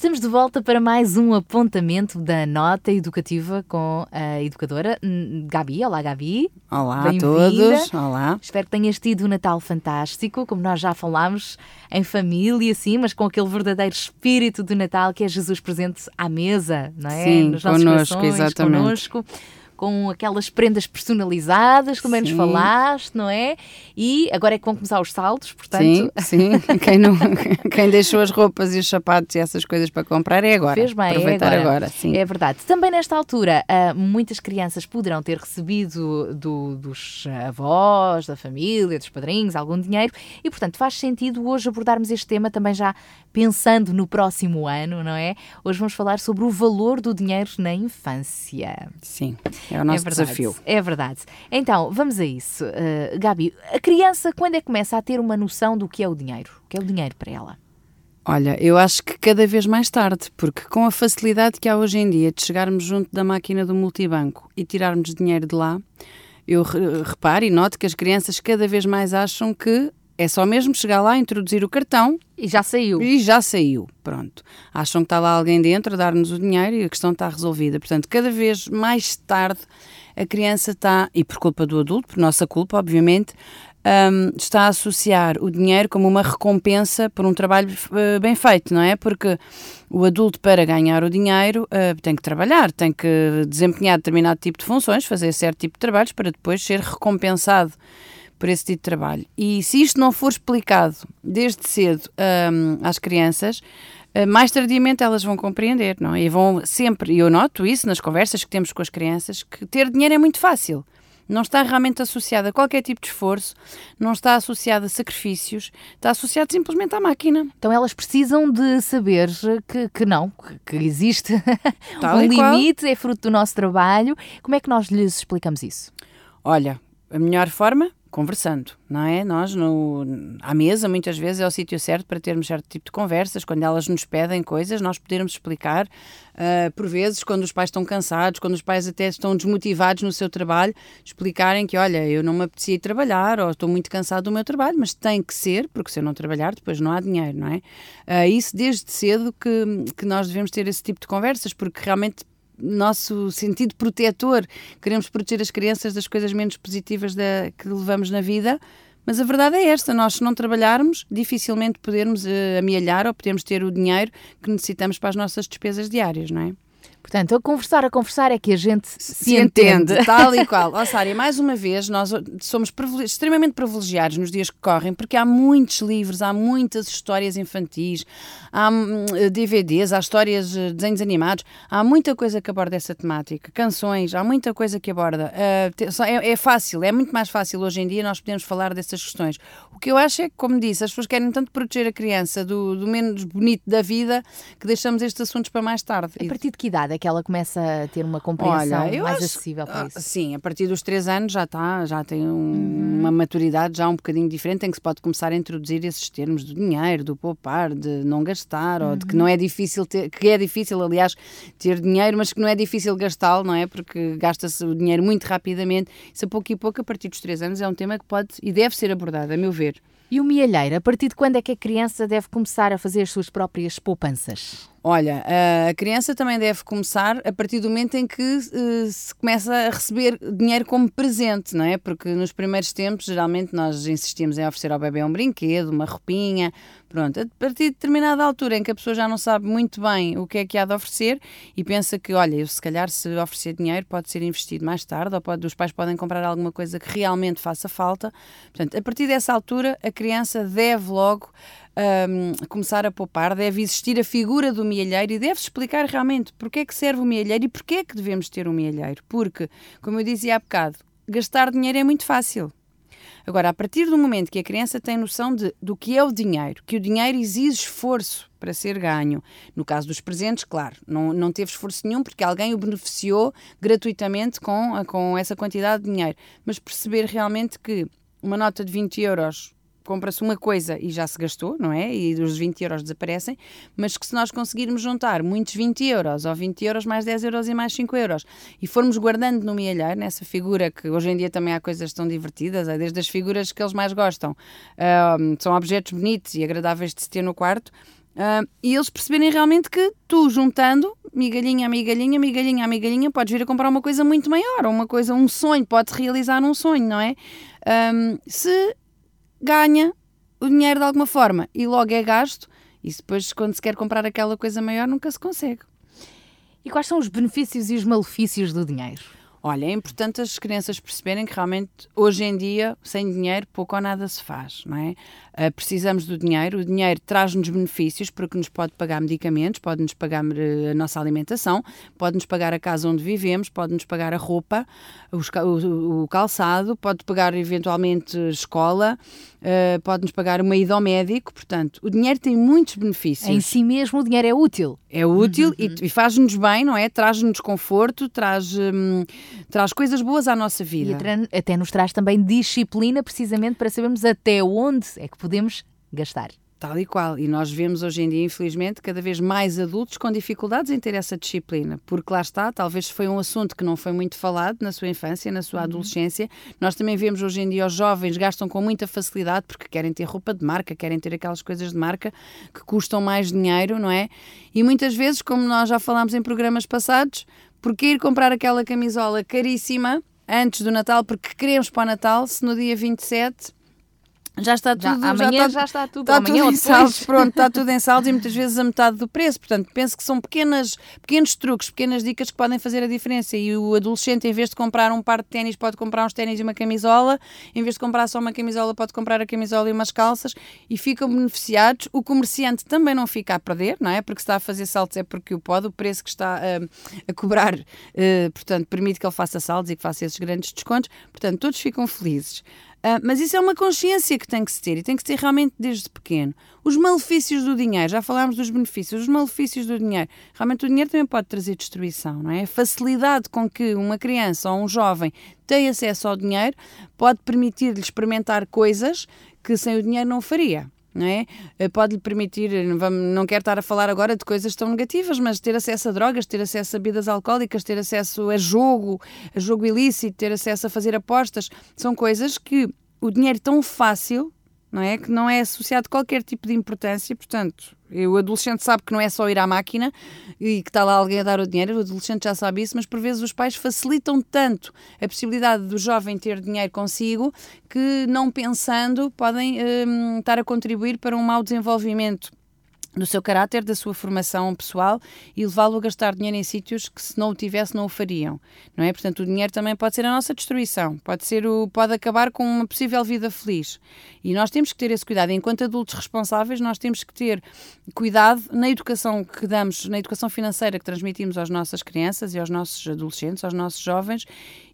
Estamos de volta para mais um apontamento da nota educativa com a educadora hum, Gabi. Olá, Gabi. Olá a todos. Olá. Espero que tenhas tido um Natal fantástico, como nós já falámos, em família, sim, mas com aquele verdadeiro espírito do Natal que é Jesus presente à mesa, não é? Sim, Nos nossos connosco, corações, exatamente. connosco, com aquelas prendas personalizadas, também nos Sim. falaste, não é? E agora é que vão começar os saldos, portanto, Sim, sim. Quem, não, quem deixou as roupas e os sapatos e essas coisas para comprar é agora. Fez bem, é Aproveitar agora. agora. sim. É verdade. Também nesta altura, ah, muitas crianças poderão ter recebido do- dos avós, da família, dos padrinhos, algum dinheiro e, portanto, faz sentido hoje abordarmos este tema também já pensando no próximo ano, não é? Hoje vamos falar sobre o valor do dinheiro na infância. Sim, é o nosso é verdade, desafio. É verdade. Então, vamos a isso. Ah, Gabi, a criança, quando é que começa a ter uma noção do que é o dinheiro? O que é o dinheiro para ela? Olha, eu acho que cada vez mais tarde, porque com a facilidade que há hoje em dia de chegarmos junto da máquina do multibanco e tirarmos dinheiro de lá, eu re- reparo e noto que as crianças cada vez mais acham que é só mesmo chegar lá, introduzir o cartão E já saiu. e já saiu. Pronto. Acham que está lá alguém dentro a dar-nos o dinheiro e a questão está resolvida. Portanto, cada vez mais tarde a criança está, e por culpa do adulto, por nossa culpa, obviamente, hum, está a associar o dinheiro como uma recompensa por um trabalho eh, bem feito, não é? Porque o adulto, para ganhar o dinheiro, eh, tem que trabalhar, tem que desempenhar determinado tipo de funções, fazer certo tipo de trabalhos para depois ser recompensado por esse tipo de trabalho. E se isto não for explicado desde cedo hum, às crianças, eh, mais tardiamente elas vão compreender, não é? E vão sempre, e eu noto isso nas conversas que temos com as crianças, que ter dinheiro é muito fácil. Não está realmente associado a qualquer tipo de esforço, não está associado a sacrifícios, está associado simplesmente à máquina. Então elas precisam de saber que, que não, que, existe Tal um e qual. limite, é fruto do nosso trabalho. Como é que nós lhes explicamos isso? Olha, a melhor forma, conversando, não é? Nós, no, à mesa, muitas vezes é o sítio certo para termos certo tipo de conversas. Quando elas nos pedem coisas, nós podermos explicar. ah, por vezes, quando os pais estão cansados, quando os pais até estão desmotivados no seu trabalho, explicarem que, olha, eu não me apetecia ir trabalhar ou estou muito cansado do meu trabalho, mas tem que ser, porque se eu não trabalhar, depois não há dinheiro, não é? Ah, isso desde cedo que, que nós devemos ter esse tipo de conversas, porque realmente nosso sentido protetor, queremos proteger as crianças das coisas menos positivas da- que levamos na vida, mas a verdade é esta: nós, se não trabalharmos, dificilmente podermos eh, amealhar ou podemos ter o dinheiro que necessitamos para as nossas despesas diárias, não é? Portanto, a conversar, a conversar é que a gente se, entende. tal e qual. Ó Sária, mais uma vez, nós somos privile- extremamente privilegiados nos dias que correm, porque há muitos livros, há muitas histórias infantis, há hum, DVDs, há histórias, desenhos animados, há muita coisa que aborda essa temática, canções, há muita coisa que aborda. Ah, é, é fácil, é muito mais fácil hoje em dia nós podemos falar dessas questões. O que eu acho é que, como disse, as pessoas querem tanto proteger a criança do, do menos bonito da vida que deixamos estes assuntos para mais tarde. A partir de que idade é que ela começa a ter uma compreensão Olha, mais acho- acessível para ah, isso? Sim, a partir dos 3 anos já está, já tem um- Uhum. uma maturidade já um bocadinho diferente em que se pode começar a introduzir esses termos do dinheiro, do poupar, de não gastar, ou de que não Uhum. é difícil ter, que é difícil, aliás, ter dinheiro, mas que não é difícil gastá-lo, não é? Porque gasta-se o dinheiro muito rapidamente. Isso a pouco e pouco, a partir dos 3 anos, é um tema que pode e deve ser abordado, a meu ver. E o mielheiro, a partir de quando é que a criança deve começar a fazer as suas próprias poupanças? Olha, a criança também deve começar a partir do momento em que eh, se começa a receber dinheiro como presente, não é? Porque nos primeiros tempos, geralmente, nós insistimos em oferecer ao bebê um brinquedo, uma roupinha, pronto. A partir de determinada altura em que a pessoa já não sabe muito bem o que é que há de oferecer e pensa que, olha, eu se calhar se oferecer dinheiro pode ser investido mais tarde ou pode, os pais podem comprar alguma coisa que realmente faça falta. Portanto, a partir dessa altura, a criança deve logo hum, começar a poupar, deve existir a figura do mielheiro e deve-se explicar realmente porque é que serve o mielheiro e porque é que devemos ter um mielheiro. Porque, como eu dizia há bocado, gastar dinheiro é muito fácil. Agora, a partir do momento que a criança tem noção de, do que é o dinheiro, que o dinheiro exige esforço para ser ganho. No caso dos presentes, claro, não, não teve esforço nenhum porque alguém o beneficiou gratuitamente com, com essa quantidade de dinheiro. Mas perceber realmente que uma nota de 20 euros compra-se uma coisa e já se gastou, não é? E os 20 euros desaparecem, mas que se nós conseguirmos juntar muitos 20 euros, ou 20 euros mais 10 euros e mais 5 euros, e formos guardando no mielheiro, nessa figura que hoje em dia também há coisas tão divertidas, é desde as figuras que eles mais gostam, uh, são objetos bonitos e agradáveis de se ter no quarto, Uh, e eles perceberem realmente que tu juntando migalhinha migalhinha, migalhinha migalhinha, podes vir a comprar uma coisa muito maior, ou uma coisa, um sonho, podes realizar um sonho, não é? Um, se ganha o dinheiro de alguma forma e logo é gasto, e depois, quando se quer comprar aquela coisa maior, nunca se consegue. E quais são os benefícios e os malefícios do dinheiro? Olha, é importante as crianças perceberem que realmente hoje em dia, sem dinheiro, pouco ou nada se faz, não é? Uh, precisamos do dinheiro, o dinheiro traz-nos benefícios porque nos pode pagar medicamentos, pode-nos pagar uh, a nossa alimentação, pode-nos pagar a casa onde vivemos, pode-nos pagar a roupa, os, o, o, calçado, pode pagar eventualmente escola, uh, pode-nos pagar uma ida ao médico, portanto, o dinheiro tem muitos benefícios. Em si mesmo o dinheiro é útil. É útil uhum. e, e faz-nos bem, não é? Traz-nos conforto, traz, hum, traz coisas boas à nossa vida. E até nos traz também disciplina, precisamente para sabermos até onde é que podemos gastar. Tal e qual. E nós vemos hoje em dia, infelizmente, cada vez mais adultos com dificuldades em ter essa disciplina. Porque lá está, talvez foi um assunto que não foi muito falado na sua infância, na sua uhum. adolescência. Nós também vemos hoje em dia os jovens gastam com muita facilidade porque querem ter roupa de marca, querem ter aquelas coisas de marca que custam mais dinheiro, não é? E muitas vezes, como nós já falámos em programas passados, porque ir comprar aquela camisola caríssima antes do Natal, porque queremos para o Natal, se no dia 27 já está tudo. Já, amanhã já está, já está tudo. Está amanhã tudo em saldos, pronto, está tudo em saldos e muitas vezes a metade do preço. Portanto, penso que são pequenas, pequenos truques, pequenas dicas que podem fazer a diferença. E o adolescente, em vez de comprar um par de ténis, pode comprar uns ténis e uma camisola. Em vez de comprar só uma camisola, pode comprar a camisola e umas calças e ficam beneficiados. O comerciante também não fica a perder, não é? Porque está a fazer saltos é porque o pode. O preço que está uh, a cobrar, uh, portanto, permite que ele faça saltos e que faça esses grandes descontos. Portanto, todos ficam felizes. Uh, mas isso é uma consciência que tem que se ter e tem que se ter realmente desde pequeno. Os malefícios do dinheiro, já falámos dos benefícios, os malefícios do dinheiro. Realmente o dinheiro também pode trazer destruição, não é? A facilidade com que uma criança ou um jovem tem acesso ao dinheiro pode permitir-lhe experimentar coisas que sem o dinheiro não faria não é? Eh, pode-lhe permitir, não quero estar a falar agora de coisas tão negativas, mas ter acesso a drogas, ter acesso a bebidas alcoólicas, ter acesso a jogo, a jogo ilícito, ter acesso a fazer apostas, são coisas que o dinheiro tão fácil não é? Que não é associado qualquer tipo de importância, portanto, o adolescente sabe que não é só ir à máquina e que está lá alguém a dar o dinheiro, o adolescente já sabe isso, mas por vezes os pais facilitam tanto a possibilidade do jovem ter dinheiro consigo que, não pensando, podem hum, estar a contribuir para um mau desenvolvimento do seu caráter, da sua formação pessoal e levá-lo a gastar dinheiro em sítios que se não o tivesse não o fariam, não é? Portanto, o dinheiro também pode ser a nossa destruição, pode ser o pode acabar com uma possível vida feliz. E nós temos que ter esse cuidado, enquanto adultos responsáveis, nós temos que ter cuidado na educação que damos, na educação financeira que transmitimos às nossas crianças e aos nossos adolescentes, aos nossos jovens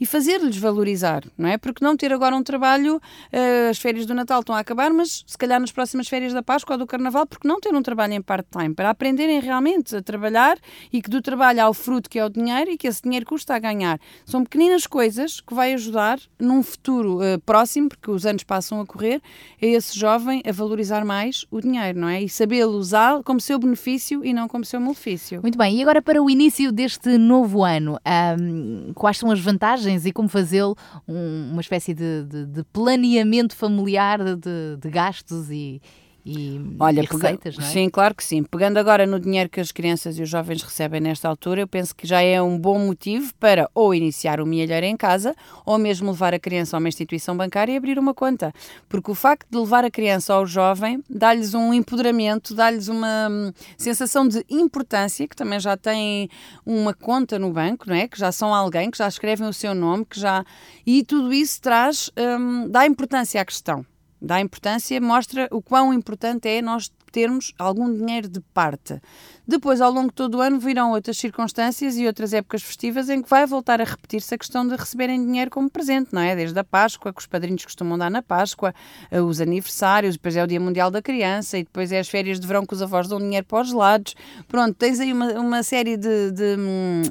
e fazer-lhes valorizar, não é? Porque não ter agora um trabalho, uh, as férias do Natal estão a acabar, mas se calhar nas próximas férias da Páscoa ou do Carnaval, porque não ter um trabalho trabalhem part-time, para aprenderem realmente a trabalhar e que do trabalho há o fruto que é o dinheiro e que esse dinheiro custa a ganhar. São pequeninas coisas que vai ajudar num futuro uh, próximo, porque os anos passam a correr, a esse jovem a valorizar mais o dinheiro, não é? E sabê-lo usar como seu benefício e não como seu malefício. Muito bem, e agora para o início deste novo ano, um, quais são as vantagens e como fazê-lo um, uma espécie de, de, de planeamento familiar de, de gastos e, e, Olha, e receitas, não é? Sim, claro que sim. Pegando agora no dinheiro que as crianças e os jovens recebem nesta altura, eu penso que já é um bom motivo para ou iniciar o milheiro em casa ou mesmo levar a criança a uma instituição bancária e abrir uma conta. Porque o facto de levar a criança ao jovem dá-lhes um empoderamento, dá-lhes uma hum, sensação de importância, que também já têm uma conta no banco, não é? Que já são alguém, que já escrevem o seu nome, que já... E tudo isso traz, hum, dá importância à questão dá importância, mostra o quão importante é nós termos algum dinheiro de parte. Depois, ao longo de todo o ano, virão outras circunstâncias e outras épocas festivas em que vai voltar a repetir-se a questão de receberem dinheiro como presente, não é? Desde a Páscoa, que os padrinhos costumam dar na Páscoa, eh, os aniversários, depois é o Dia Mundial da Criança e depois é as férias de verão que os avós dão dinheiro para os lados. Pronto, tens aí uma, uma série de, de,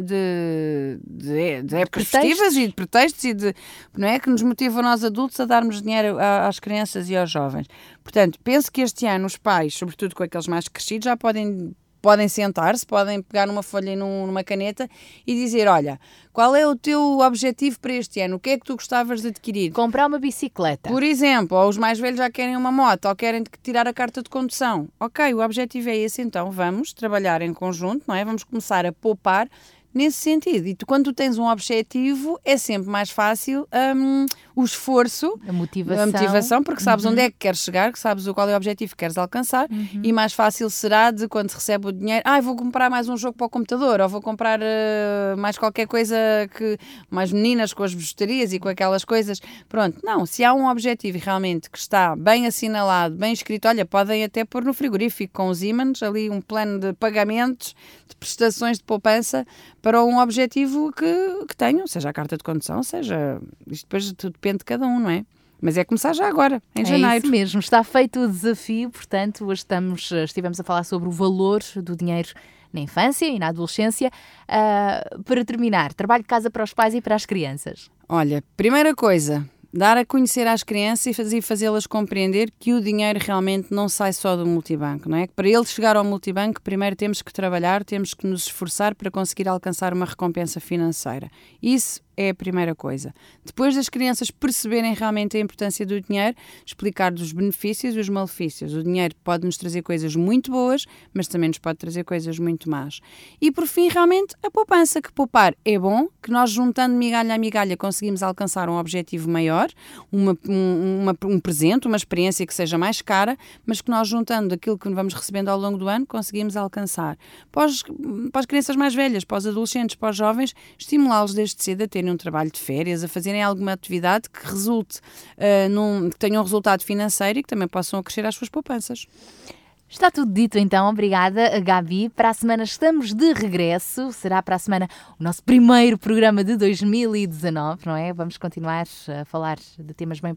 de, de, de épocas festivas e de pretextos e de, não é? Que nos motivam nós adultos a darmos dinheiro às crianças e aos jovens. Portanto, penso que este ano os pais, sobretudo com aqueles mais crescidos, já podem podem sentar-se, podem pegar numa folha e num- numa caneta e dizer, olha, qual é o teu objetivo para este ano? O que é que tu gostavas de adquirir? Comprar uma bicicleta. Por exemplo, ou os mais velhos já querem uma moto ou querem tirar a carta de condução. Ok, o objetivo é esse, então vamos trabalhar em conjunto, não é? Vamos começar a poupar nesse sentido. E tu, quando tu tens um objetivo, é sempre mais fácil hum, o esforço, A motivação. a motivação, porque sabes onde é que queres chegar, que sabes o qual é o objetivo que queres alcançar, e mais fácil será de quando se recebe o dinheiro, ah, vou comprar mais um jogo para o computador, ou vou comprar eh, mais qualquer coisa que mais meninas com as bijuterias e com aquelas coisas. Pronto, não, se há um objetivo realmente que está bem assinalado, bem escrito, olha, podem até pôr no frigorífico com os ímãs ali um plano de pagamentos, de prestações de poupança para um objetivo que, que tenham, seja a carta de condução, seja. Isto depois tudo depende de cada um, não é? Mas é começar já agora, em É janeiro. isso mesmo, está feito o desafio, portanto, hoje estamos, estivemos a falar sobre o valor do dinheiro na infância e na adolescência. Ah, para terminar, trabalho de casa para os pais e para as crianças. Olha, primeira coisa, dar a conhecer às crianças e faz- fazê-las compreender que o dinheiro realmente não sai só do multibanco, não é? Que para ele chegar ao multibanco, primeiro temos que trabalhar, temos que nos esforçar para conseguir alcançar uma recompensa financeira. Isso é a primeira coisa. Depois das crianças perceberem realmente a importância do dinheiro, explicar dos benefícios e os malefícios. O dinheiro pode nos trazer coisas muito boas, mas também nos pode trazer coisas muito más. E por fim, realmente, a poupança, que poupar é bom, que nós juntando migalha a migalha conseguimos alcançar um objetivo maior, uma, um, uma- um presente, uma experiência que seja mais cara, mas que nós juntando aquilo que vamos recebendo ao longo do ano conseguimos alcançar. Para, os- para as crianças mais velhas, para os adolescentes, para os jovens, estimulá-los desde cedo a terem um trabalho de férias, a fazerem alguma atividade que resulte, ah, num, que tenha um resultado financeiro e que também possam acrescer às suas poupanças. Está tudo dito então, obrigada Gabi. Para a semana estamos de regresso, será para a semana o nosso primeiro programa de 2019, não é? Vamos continuar a falar de temas bem,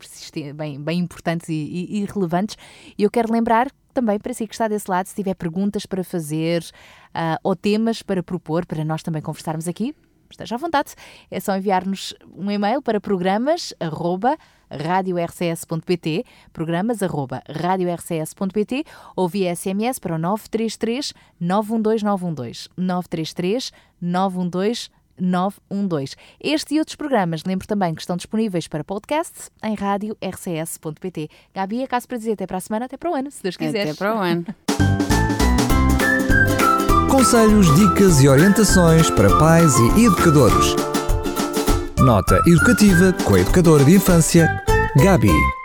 bem, bem importantes e, e- e relevantes. E eu quero lembrar também para si que está desse lado, se tiver perguntas para fazer ah, ou temas para propor, para nós também conversarmos aqui, esteja à vontade. É só enviar-nos um e-mail para programas arroba radiorcs.pt, programas arroba radiorcs.pt ou via SMS para o 933 912 912 933 912 912. Este e outros programas, lembro também que estão disponíveis para podcast em radiorcs.pt. Gabi, acaso para dizer até para a semana, até para o ano, se Deus quiser. Até para o ano. Conselhos, dicas e orientações para pais e educadores. Nota educativa com a educadora de infância, Gabi.